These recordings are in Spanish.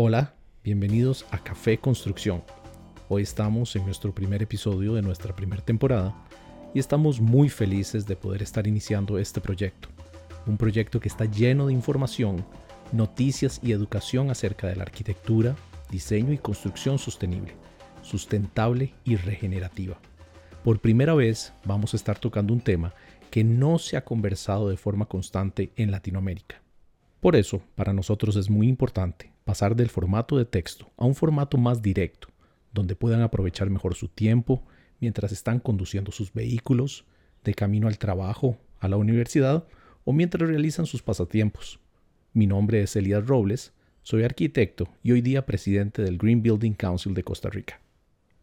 Hola, bienvenidos a Café Construcción. Hoy estamos en nuestro primer episodio de nuestra primera temporada y estamos muy felices de poder estar iniciando este proyecto. Un proyecto que está lleno de información, noticias y educación acerca de la arquitectura, diseño y construcción sostenible, sustentable y regenerativa. Por primera vez vamos a estar tocando un tema que no se ha conversado de forma constante en Latinoamérica. Por eso, para nosotros es muy importante pasar del formato de texto a un formato más directo, donde puedan aprovechar mejor su tiempo mientras están conduciendo sus vehículos, de camino al trabajo, a la universidad o mientras realizan sus pasatiempos. Mi nombre es Elías Robles, soy arquitecto y hoy día presidente del Green Building Council de Costa Rica.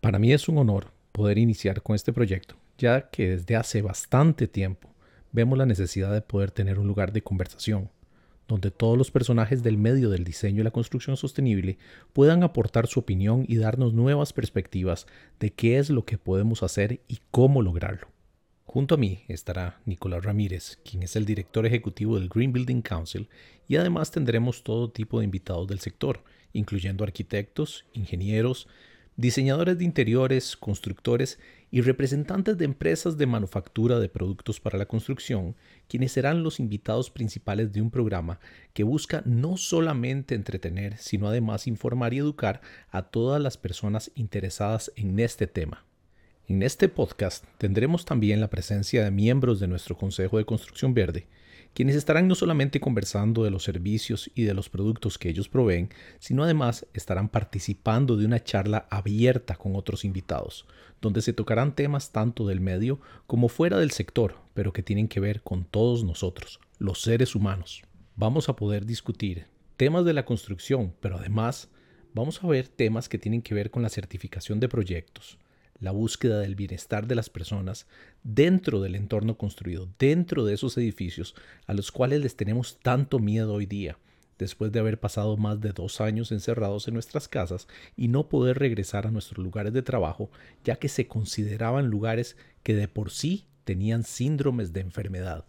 Para mí es un honor poder iniciar con este proyecto, ya que desde hace bastante tiempo vemos la necesidad de poder tener un lugar de conversación, donde todos los personajes del medio del diseño y la construcción sostenible puedan aportar su opinión y darnos nuevas perspectivas de qué es lo que podemos hacer y cómo lograrlo. Junto a mí estará Nicolás Ramírez, quien es el director ejecutivo del Green Building Council, y además tendremos todo tipo de invitados del sector, incluyendo arquitectos, ingenieros, diseñadores de interiores, constructores y representantes de empresas de manufactura de productos para la construcción, quienes serán los invitados principales de un programa que busca no solamente entretener, sino además informar y educar a todas las personas interesadas en este tema. En este podcast tendremos también la presencia de miembros de nuestro Consejo de Construcción Verde, quienes estarán no solamente conversando de los servicios y de los productos que ellos proveen, sino además estarán participando de una charla abierta con otros invitados, donde se tocarán temas tanto del medio como fuera del sector, pero que tienen que ver con todos nosotros, los seres humanos. Vamos a poder discutir temas de la construcción, pero además vamos a ver temas que tienen que ver con la certificación de proyectos, la búsqueda del bienestar de las personas dentro del entorno construido, dentro de esos edificios a los cuales les tenemos tanto miedo hoy día, después de haber pasado más de dos años encerrados en nuestras casas y no poder regresar a nuestros lugares de trabajo, ya que se consideraban lugares que de por sí tenían síndromes de enfermedad.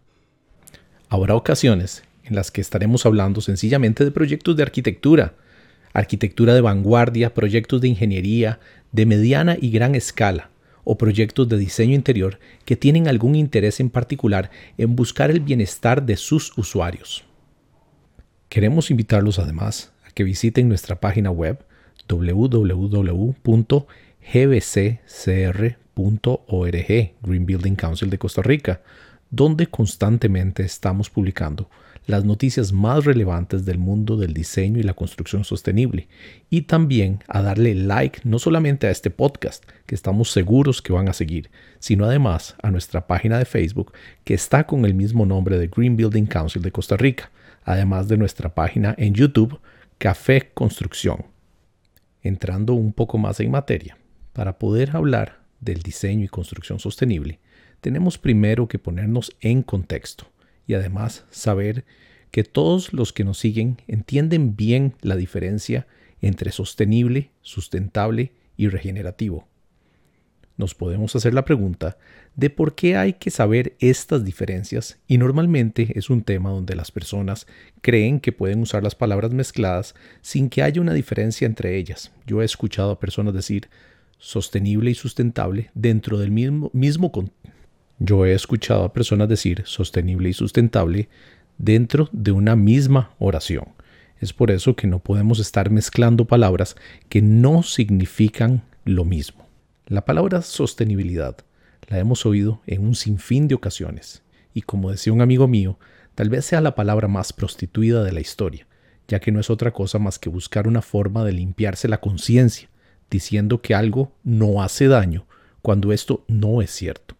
Habrá ocasiones en las que estaremos hablando sencillamente de proyectos de arquitectura, arquitectura de vanguardia, proyectos de ingeniería, de mediana y gran escala, o proyectos de diseño interior que tienen algún interés en particular en buscar el bienestar de sus usuarios. Queremos invitarlos además a que visiten nuestra página web www.gbccr.org, Green Building Council de Costa Rica, donde constantemente estamos publicando las noticias más relevantes del mundo del diseño y la construcción sostenible. Y también a darle like no solamente a este podcast que estamos seguros que van a seguir, sino además a nuestra página de Facebook que está con el mismo nombre de Green Building Council de Costa Rica, además de nuestra página en YouTube Café Construcción. Entrando un poco más en materia, para poder hablar del diseño y construcción sostenible, tenemos primero que ponernos en contexto y además saber que todos los que nos siguen entienden bien la diferencia entre sostenible, sustentable y regenerativo. Nos podemos hacer la pregunta de por qué hay que saber estas diferencias y normalmente es un tema donde las personas creen que pueden usar las palabras mezcladas sin que haya una diferencia entre ellas. Yo he escuchado a personas decir sostenible y sustentable dentro del mismo, mismo yo he escuchado a personas decir sostenible y sustentable dentro de una misma oración. Es por eso que no podemos estar mezclando palabras que no significan lo mismo. La palabra sostenibilidad la hemos oído en un sinfín de ocasiones y como decía un amigo mío, tal vez sea la palabra más prostituida de la historia, ya que no es otra cosa más que buscar una forma de limpiarse la conciencia, diciendo que algo no hace daño cuando esto no es cierto.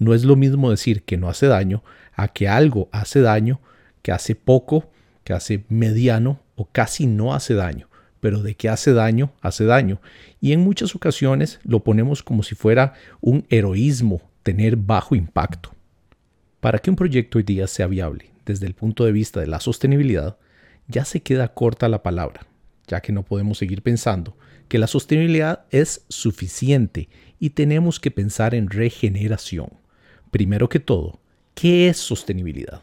No es lo mismo decir que no hace daño a que algo hace daño, que hace poco, que hace mediano o casi no hace daño. Pero de que hace daño, hace daño. Y en muchas ocasiones lo ponemos como si fuera un heroísmo tener bajo impacto. Para que un proyecto hoy día sea viable desde el punto de vista de la sostenibilidad, ya se queda corta la palabra, ya que no podemos seguir pensando que la sostenibilidad es suficiente y tenemos que pensar en regeneración. Primero que todo, ¿qué es sostenibilidad?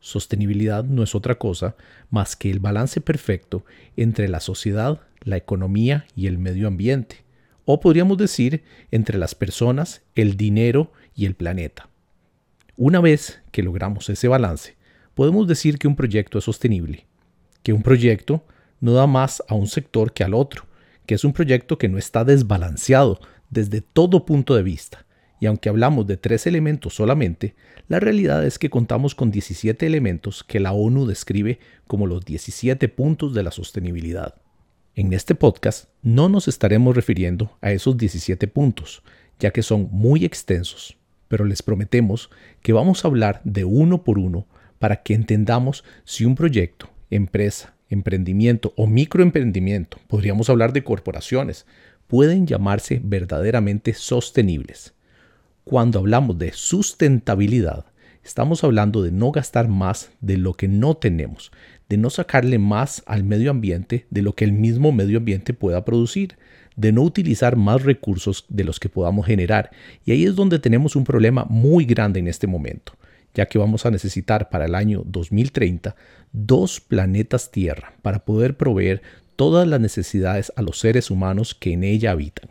Sostenibilidad no es otra cosa más que el balance perfecto entre la sociedad, la economía y el medio ambiente, o podríamos decir entre las personas, el dinero y el planeta. Una vez que logramos ese balance, podemos decir que un proyecto es sostenible, que un proyecto no da más a un sector que al otro, que es un proyecto que no está desbalanceado desde todo punto de vista, y aunque hablamos de tres elementos solamente, la realidad es que contamos con 17 elementos que la ONU describe como los 17 puntos de la sostenibilidad. En este podcast no nos estaremos refiriendo a esos 17 puntos, ya que son muy extensos, pero les prometemos que vamos a hablar de uno por uno para que entendamos si un proyecto, empresa, emprendimiento o microemprendimiento, podríamos hablar de corporaciones, pueden llamarse verdaderamente sostenibles. Cuando hablamos de sustentabilidad, estamos hablando de no gastar más de lo que no tenemos, de no sacarle más al medio ambiente de lo que el mismo medio ambiente pueda producir, de no utilizar más recursos de los que podamos generar. Y ahí es donde tenemos un problema muy grande en este momento, ya que vamos a necesitar para el año 2030 dos planetas Tierra para poder proveer todas las necesidades a los seres humanos que en ella habitan.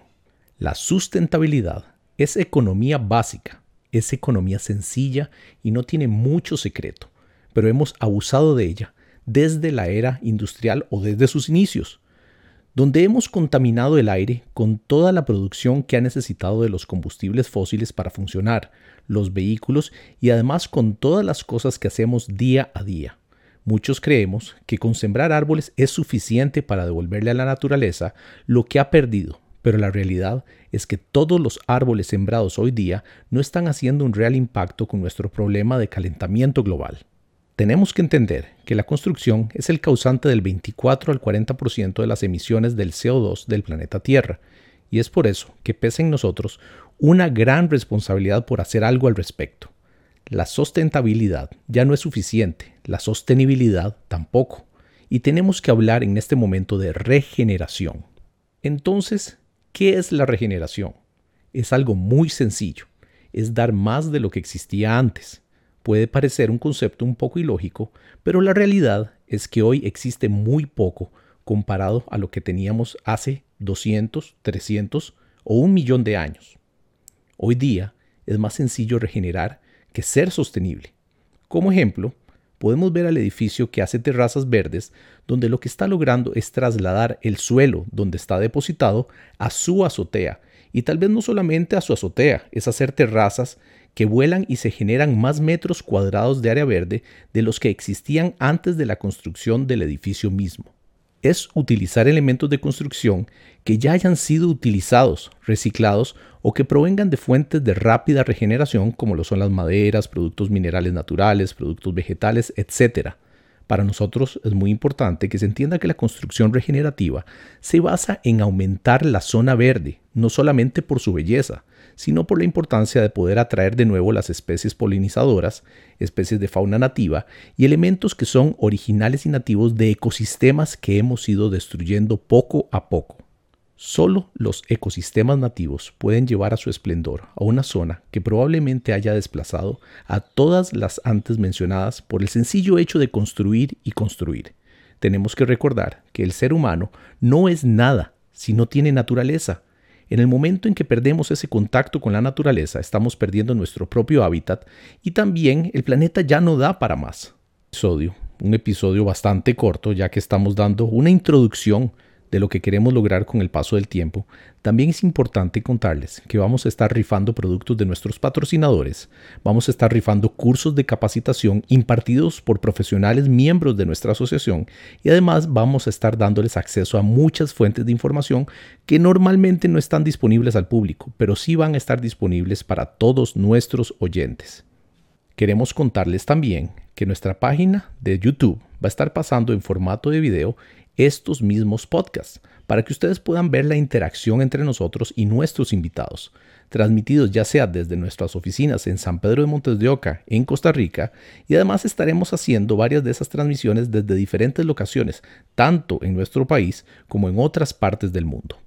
La sustentabilidad es economía básica, es economía sencilla y no tiene mucho secreto, pero hemos abusado de ella desde la era industrial o desde sus inicios, donde hemos contaminado el aire con toda la producción que ha necesitado de los combustibles fósiles para funcionar, los vehículos y además con todas las cosas que hacemos día a día. Muchos creemos que con sembrar árboles es suficiente para devolverle a la naturaleza lo que ha perdido, pero la realidad es que todos los árboles sembrados hoy día no están haciendo un real impacto con nuestro problema de calentamiento global. Tenemos que entender que la construcción es el causante del 24 al 40% de las emisiones del CO2 del planeta Tierra, y es por eso que pesa en nosotros una gran responsabilidad por hacer algo al respecto. La sustentabilidad ya no es suficiente, la sostenibilidad tampoco, y tenemos que hablar en este momento de regeneración. Entonces, ¿Qué es la regeneración? Es algo muy sencillo, es dar más de lo que existía antes. Puede parecer un concepto un poco ilógico, pero la realidad es que hoy existe muy poco comparado a lo que teníamos hace 200, 300 o un millón de años. Hoy día es más sencillo regenerar que ser sostenible. Como ejemplo, podemos ver al edificio que hace terrazas verdes, donde lo que está logrando es trasladar el suelo donde está depositado a su azotea, y tal vez no solamente a su azotea, es hacer terrazas que vuelan y se generan más metros cuadrados de área verde de los que existían antes de la construcción del edificio mismo es utilizar elementos de construcción que ya hayan sido utilizados, reciclados o que provengan de fuentes de rápida regeneración como lo son las maderas, productos minerales naturales, productos vegetales, etc. Para nosotros es muy importante que se entienda que la construcción regenerativa se basa en aumentar la zona verde, no solamente por su belleza, sino por la importancia de poder atraer de nuevo las especies polinizadoras, especies de fauna nativa y elementos que son originales y nativos de ecosistemas que hemos ido destruyendo poco a poco. Solo los ecosistemas nativos pueden llevar a su esplendor a una zona que probablemente haya desplazado a todas las antes mencionadas por el sencillo hecho de construir y construir. Tenemos que recordar que el ser humano no es nada si no tiene naturaleza, en el momento en que perdemos ese contacto con la naturaleza, estamos perdiendo nuestro propio hábitat y también el planeta ya no da para más. Episodio, un episodio bastante corto ya que estamos dando una introducción de lo que queremos lograr con el paso del tiempo, también es importante contarles que vamos a estar rifando productos de nuestros patrocinadores, vamos a estar rifando cursos de capacitación impartidos por profesionales miembros de nuestra asociación y además vamos a estar dándoles acceso a muchas fuentes de información que normalmente no están disponibles al público, pero sí van a estar disponibles para todos nuestros oyentes. Queremos contarles también que nuestra página de YouTube va a estar pasando en formato de video estos mismos podcasts para que ustedes puedan ver la interacción entre nosotros y nuestros invitados, transmitidos ya sea desde nuestras oficinas en San Pedro de Montes de Oca, en Costa Rica, y además estaremos haciendo varias de esas transmisiones desde diferentes locaciones, tanto en nuestro país como en otras partes del mundo.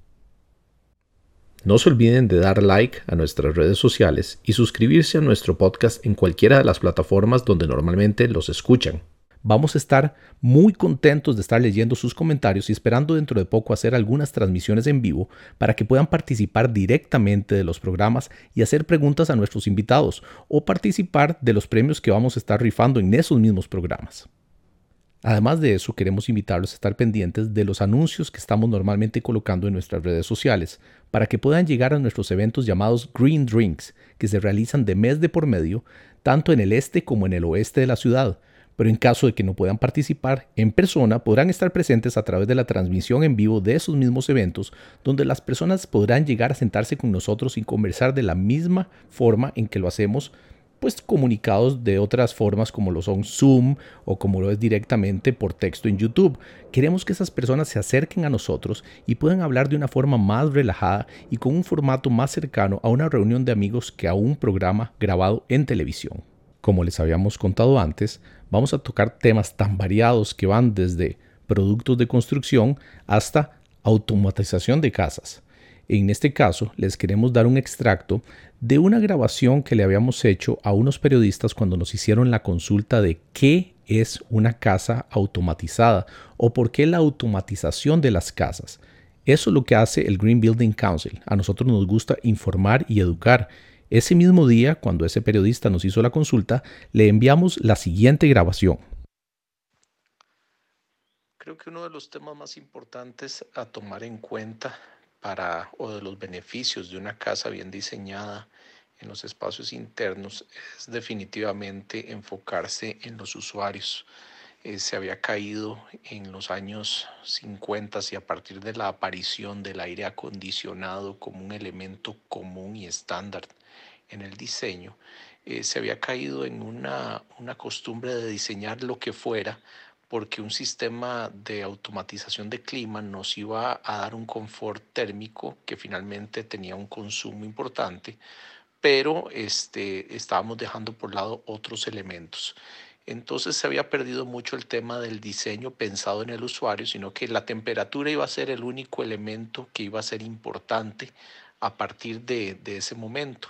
No se olviden de dar like a nuestras redes sociales y suscribirse a nuestro podcast en cualquiera de las plataformas donde normalmente los escuchan. Vamos a estar muy contentos de estar leyendo sus comentarios y esperando dentro de poco hacer algunas transmisiones en vivo para que puedan participar directamente de los programas y hacer preguntas a nuestros invitados o participar de los premios que vamos a estar rifando en esos mismos programas. Además de eso, queremos invitarlos a estar pendientes de los anuncios que estamos normalmente colocando en nuestras redes sociales para que puedan llegar a nuestros eventos llamados Green Drinks, que se realizan de mes de por medio, tanto en el este como en el oeste de la ciudad, pero en caso de que no puedan participar en persona, podrán estar presentes a través de la transmisión en vivo de esos mismos eventos, donde las personas podrán llegar a sentarse con nosotros y conversar de la misma forma en que lo hacemos, pues comunicados de otras formas como lo son Zoom o como lo es directamente por texto en YouTube. Queremos que esas personas se acerquen a nosotros y puedan hablar de una forma más relajada y con un formato más cercano a una reunión de amigos que a un programa grabado en televisión. Como les habíamos contado antes, vamos a tocar temas tan variados que van desde productos de construcción hasta automatización de casas. En este caso, les queremos dar un extracto de una grabación que le habíamos hecho a unos periodistas cuando nos hicieron la consulta de qué es una casa automatizada o por qué la automatización de las casas. Eso es lo que hace el Green Building Council. A nosotros nos gusta informar y educar ese mismo día, cuando ese periodista nos hizo la consulta, le enviamos la siguiente grabación. Creo que uno de los temas más importantes a tomar en cuenta para o de los beneficios de una casa bien diseñada en los espacios internos es definitivamente enfocarse en los usuarios. Eh, se había caído en los años 50 y a partir de la aparición del aire acondicionado como un elemento común y estándar en el diseño, eh, se había caído en una, una costumbre de diseñar lo que fuera porque un sistema de automatización de clima nos iba a dar un confort térmico que finalmente tenía un consumo importante, pero este, estábamos dejando por lado otros elementos. Entonces se había perdido mucho el tema del diseño pensado en el usuario, sino que la temperatura iba a ser el único elemento que iba a ser importante a partir de, de ese momento.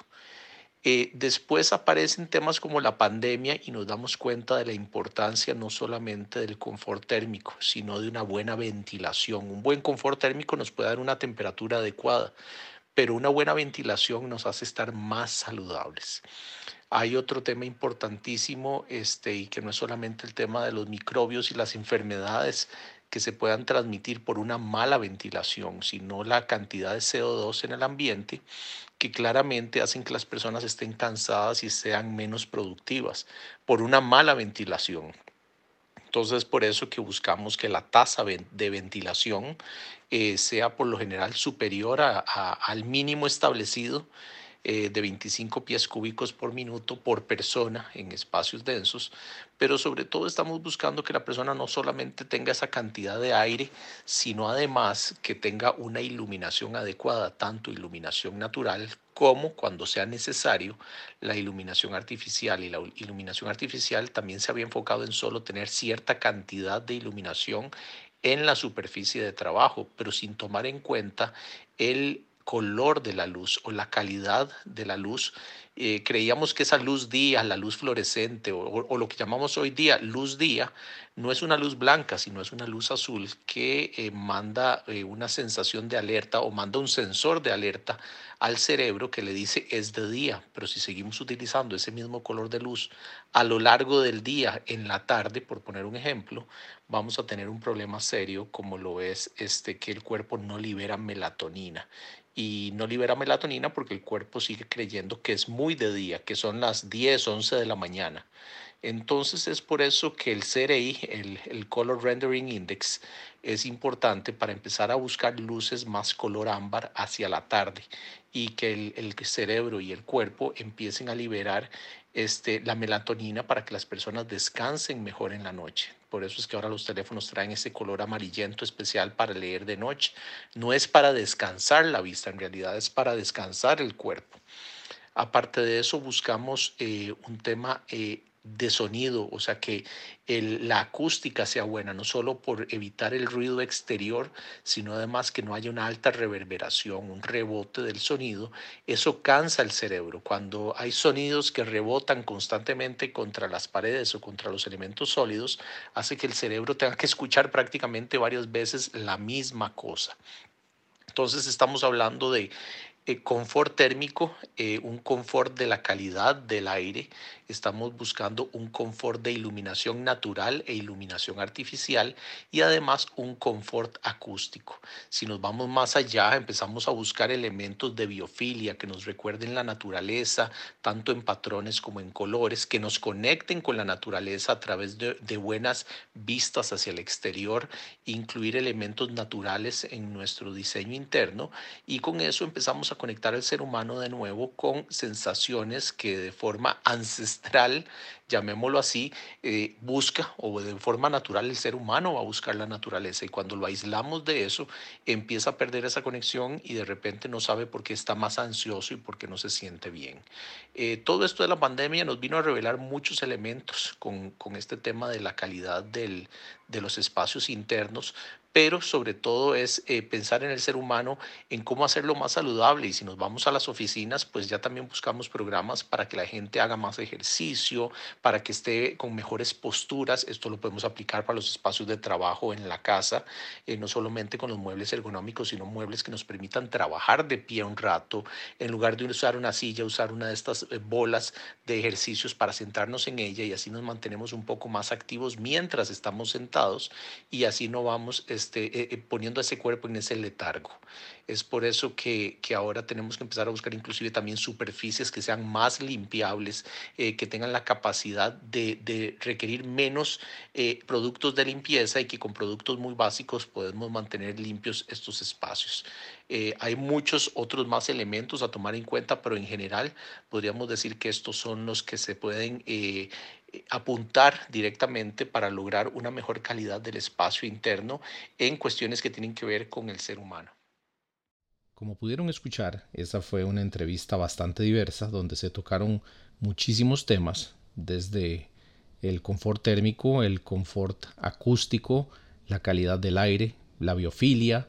Eh, después aparecen temas como la pandemia y nos damos cuenta de la importancia no solamente del confort térmico, sino de una buena ventilación. Un buen confort térmico nos puede dar una temperatura adecuada, pero una buena ventilación nos hace estar más saludables. Hay otro tema importantísimo este, y que no es solamente el tema de los microbios y las enfermedades que se puedan transmitir por una mala ventilación, sino la cantidad de CO2 en el ambiente que claramente hacen que las personas estén cansadas y sean menos productivas por una mala ventilación. Entonces, por eso que buscamos que la tasa de ventilación eh, sea por lo general superior al mínimo establecido eh, de 25 pies cúbicos por minuto por persona en espacios densos, pero sobre todo estamos buscando que la persona no solamente tenga esa cantidad de aire, sino además que tenga una iluminación adecuada, tanto iluminación natural como cuando sea necesario la iluminación artificial. Y la iluminación artificial también se había enfocado en solo tener cierta cantidad de iluminación en la superficie de trabajo, pero sin tomar en cuenta el color de la luz o la calidad de la luz. Eh, creíamos que esa luz día, la luz fluorescente o, lo que llamamos hoy día luz día, no es una luz blanca, sino es una luz azul que eh, manda eh, una sensación de alerta o manda un sensor de alerta al cerebro que le dice es de día. Pero si seguimos utilizando ese mismo color de luz a lo largo del día, en la tarde, por poner un ejemplo, vamos a tener un problema serio como lo es este que el cuerpo no libera melatonina y no libera melatonina porque el cuerpo sigue creyendo que es muy de día, que son las 10, 11 de la mañana. Entonces es por eso que el CRI, el, el, Color Rendering Index, es importante para empezar a buscar luces más color ámbar hacia la tarde y que el, el cerebro y el cuerpo empiecen a liberar este, la melatonina para que las personas descansen mejor en la noche. Por eso es que ahora los teléfonos traen ese color amarillento especial para leer de noche. No es para descansar la vista, en realidad es para descansar el cuerpo. Aparte de eso, buscamos eh, un tema eh, de sonido, o sea que la acústica sea buena, no solo por evitar el ruido exterior, sino además que no haya una alta reverberación, un rebote del sonido, eso cansa el cerebro. Cuando hay sonidos que rebotan constantemente contra las paredes o contra los elementos sólidos, hace que el cerebro tenga que escuchar prácticamente varias veces la misma cosa. Entonces estamos hablando de confort térmico, eh, un confort de la calidad del aire. Estamos buscando un confort de iluminación natural e iluminación artificial y además un confort acústico. Si nos vamos más allá, empezamos a buscar elementos de biofilia que nos recuerden la naturaleza, tanto en patrones como en colores, que nos conecten con la naturaleza a través de, de buenas vistas hacia el exterior, incluir elementos naturales en nuestro diseño interno y con eso empezamos a conectar al ser humano de nuevo con sensaciones que de forma ancestral astral llamémoslo así, eh, busca o de forma natural el ser humano va a buscar la naturaleza y cuando lo aislamos de eso empieza a perder esa conexión y de repente no sabe por qué está más ansioso y por qué no se siente bien. Eh, todo esto de la pandemia nos vino a revelar muchos elementos con, con este tema de la calidad del, de los espacios internos, pero sobre todo es eh, pensar en el ser humano, en cómo hacerlo más saludable. Y si nos vamos a las oficinas, pues ya también buscamos programas para que la gente haga más ejercicio, para que esté con mejores posturas. Esto lo podemos aplicar para los espacios de trabajo en la casa, eh, no solamente con los muebles ergonómicos, sino muebles que nos permitan trabajar de pie un rato, en lugar de usar una silla, usar una de estas eh, bolas de ejercicios para sentarnos en ella y así nos mantenemos un poco más activos mientras estamos sentados y así no vamos este, eh, poniendo ese cuerpo en ese letargo. Es por eso que, que, ahora tenemos que empezar a buscar inclusive también superficies que sean más limpiables, que tengan la capacidad de, requerir menos eh, productos de limpieza y que con productos muy básicos podemos mantener limpios estos espacios. Eh, hay muchos otros más elementos a tomar en cuenta, pero en general podríamos decir que estos son los que se pueden eh, apuntar directamente para lograr una mejor calidad del espacio interno en cuestiones que tienen que ver con el ser humano. Como pudieron escuchar, esa fue una entrevista bastante diversa donde se tocaron muchísimos temas desde el confort térmico, el confort acústico, la calidad del aire, la biofilia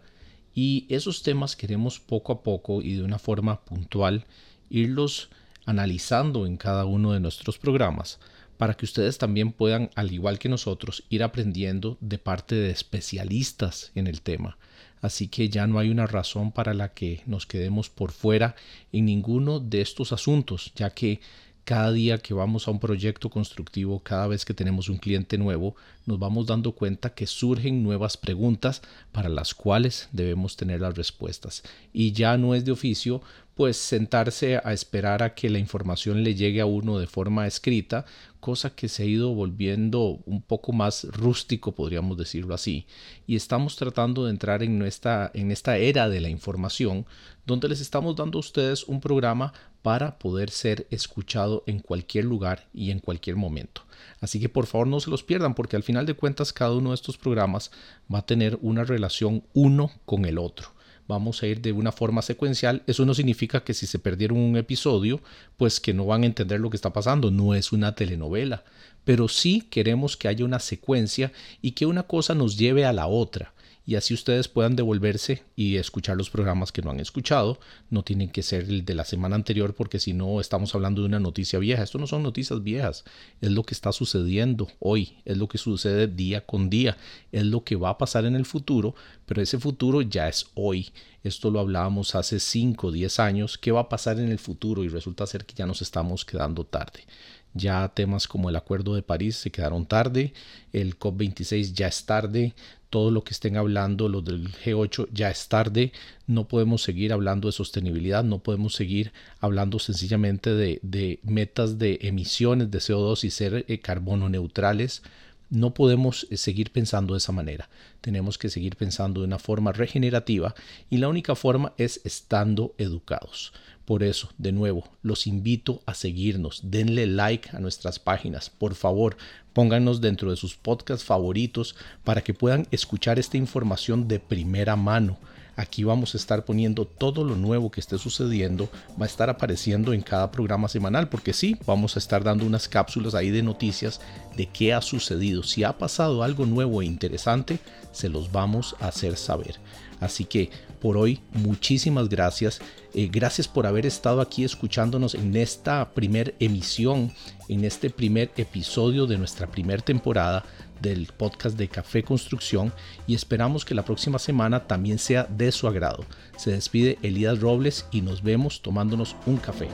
y esos temas queremos poco a poco y de una forma puntual irlos analizando en cada uno de nuestros programas para que ustedes también puedan, al igual que nosotros, ir aprendiendo de parte de especialistas en el tema. Así que ya no hay una razón para la que nos quedemos por fuera en ninguno de estos asuntos, ya que cada día que vamos a un proyecto constructivo, cada vez que tenemos un cliente nuevo, nos vamos dando cuenta que surgen nuevas preguntas para las cuales debemos tener las respuestas. Y ya no es de oficio, pues sentarse a esperar a que la información le llegue a uno de forma escrita, cosa que se ha ido volviendo un poco más rústico, podríamos decirlo así. Y estamos tratando de entrar en en esta era de la información, donde les estamos dando a ustedes un programa para poder ser escuchado en cualquier lugar y en cualquier momento. Así que por favor no se los pierdan porque al final de cuentas cada uno de estos programas va a tener una relación uno con el otro. Vamos a ir de una forma secuencial. Eso no significa que si se perdieron un episodio, pues que no van a entender lo que está pasando. No es una telenovela. Pero sí queremos que haya una secuencia y que una cosa nos lleve a la otra y así ustedes puedan devolverse y escuchar los programas que no han escuchado. No tienen que ser el de la semana anterior porque si no estamos hablando de una noticia vieja. Esto no son noticias viejas, es lo que está sucediendo hoy, es lo que sucede día con día, es lo que va a pasar en el futuro, pero ese futuro ya es hoy. Esto lo hablábamos hace 5 o 10 años. ¿Qué va a pasar en el futuro? Y resulta ser que ya nos estamos quedando tarde. Ya temas como el Acuerdo de París se quedaron tarde, el COP26 ya es tarde, todo lo que estén hablando los del G8 ya es tarde, no podemos seguir hablando de sostenibilidad, no podemos seguir hablando sencillamente de, metas de emisiones de CO2 y ser eh, carbono neutrales. No podemos eh, seguir pensando de esa manera. Tenemos que seguir pensando de una forma regenerativa y la única forma es estando educados. Por eso, de nuevo, los invito a seguirnos, denle like a nuestras páginas, por favor, pónganos dentro de sus podcasts favoritos para que puedan escuchar esta información de primera mano. Aquí vamos a estar poniendo todo lo nuevo que esté sucediendo, va a estar apareciendo en cada programa semanal, porque sí, vamos a estar dando unas cápsulas ahí de noticias de qué ha sucedido. Si ha pasado algo nuevo e interesante, se los vamos a hacer saber. Así que por hoy, muchísimas gracias. Eh, gracias por haber estado aquí escuchándonos en esta primer emisión, en este primer episodio de nuestra primera temporada del podcast de Café Construcción y esperamos que la próxima semana también sea de su agrado. Se despide Elías Robles y nos vemos tomándonos un café.